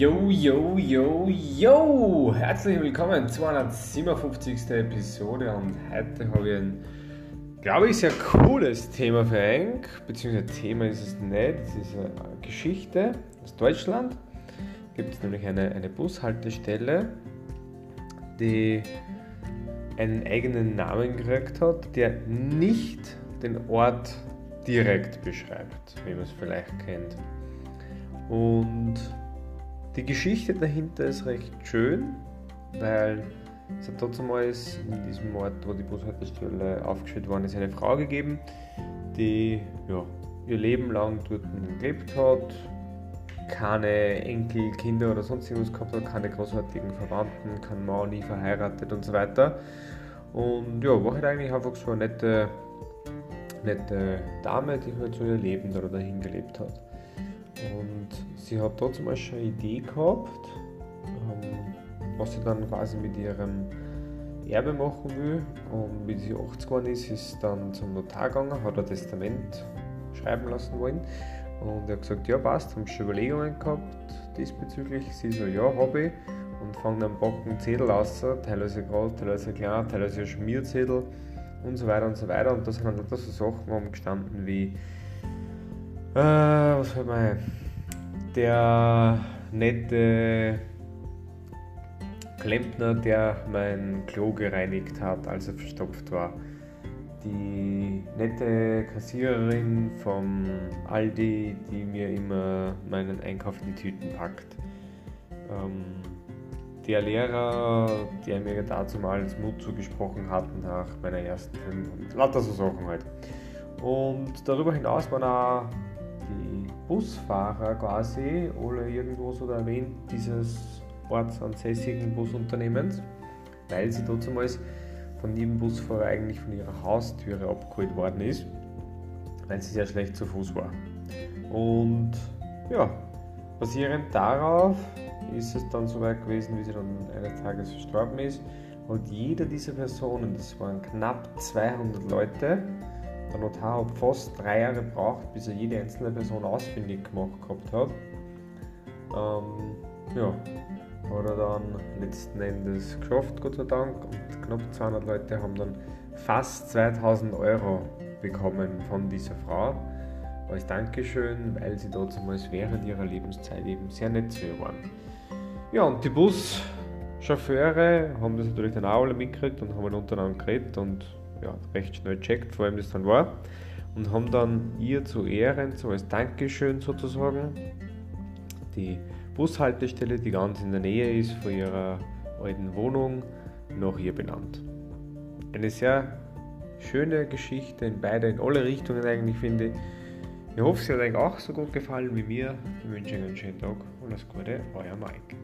Yo, yo, yo, yo! Herzlich willkommen zu einer 57. Episode und heute habe ich ein, glaube ich, sehr cooles Thema für euch, beziehungsweise Thema ist es nicht, es ist eine Geschichte aus Deutschland. Gibt es nämlich eine, eine Bushaltestelle, die einen eigenen Namen gekriegt hat, der nicht den Ort direkt beschreibt, wie man es vielleicht kennt. Und die Geschichte dahinter ist recht schön, weil es hat damals in diesem Ort, wo die Bushaltestelle aufgestellt worden ist, eine Frau gegeben, die ja, ihr Leben lang dort gelebt hat, keine Enkel, Kinder oder sonst irgendwas gehabt hat, keine großartigen Verwandten, kein Mann, nie verheiratet und so weiter. Und ja, war halt eigentlich einfach so eine nette, nette Dame, die halt so ihr Leben da dahin gelebt hat. Sie hat trotzdem mal schon eine Idee gehabt, ähm, was sie dann quasi mit ihrem Erbe machen will. Und wie sie 80 geworden ist, ist dann zum Notar gegangen, hat ein Testament schreiben lassen wollen. Und er hat gesagt, ja passt, haben schon Überlegungen gehabt diesbezüglich. Sie so, ja, habe ich. Und fangen dann Backen Zettel aus, teilweise groß, teilweise klein, teilweise Schmierzettel und so weiter und so weiter. Und da sind dann so Sachen umgestanden wie äh, was soll man? Der nette Klempner, der mein Klo gereinigt hat, als er verstopft war. Die nette Kassiererin vom Aldi, die mir immer meinen Einkauf in die Tüten packt. Ähm, der Lehrer, der mir dazu mal als Mut zugesprochen hat nach meiner ersten und lauter so Sachen halt. Und darüber hinaus waren auch die Busfahrer quasi alle irgendwo so erwähnt dieses ortsansässigen Busunternehmens, weil sie damals von jedem Busfahrer eigentlich von ihrer Haustüre abgeholt worden ist, weil sie sehr schlecht zu Fuß war. Und ja, basierend darauf ist es dann so weit gewesen, wie sie dann eines Tages verstorben ist. Und jeder dieser Personen, das waren knapp 200 Leute, der Notar hat fast drei Jahre gebraucht, bis er jede einzelne Person ausfindig gemacht gehabt hat. Ähm, ja, hat er dann letzten Endes geschafft, Gott sei Dank. Und knapp 200 Leute haben dann fast 2000 Euro bekommen von dieser Frau als Dankeschön, weil sie damals während ihrer Lebenszeit eben sehr nett zu ihr waren. Ja, und die Buschauffeure haben das natürlich dann auch alle mitgekriegt und haben untereinander geredet und ja, recht schnell checkt, vor allem das dann war. Und haben dann ihr zu Ehren, so als Dankeschön sozusagen, die Bushaltestelle, die ganz in der Nähe ist von ihrer alten Wohnung, nach ihr benannt. Eine sehr schöne Geschichte in beide, in alle Richtungen eigentlich finde ich. Ich hoffe, sie hat euch auch so gut gefallen wie mir. Ich wünsche euch einen schönen Tag und alles Gute, euer Mike.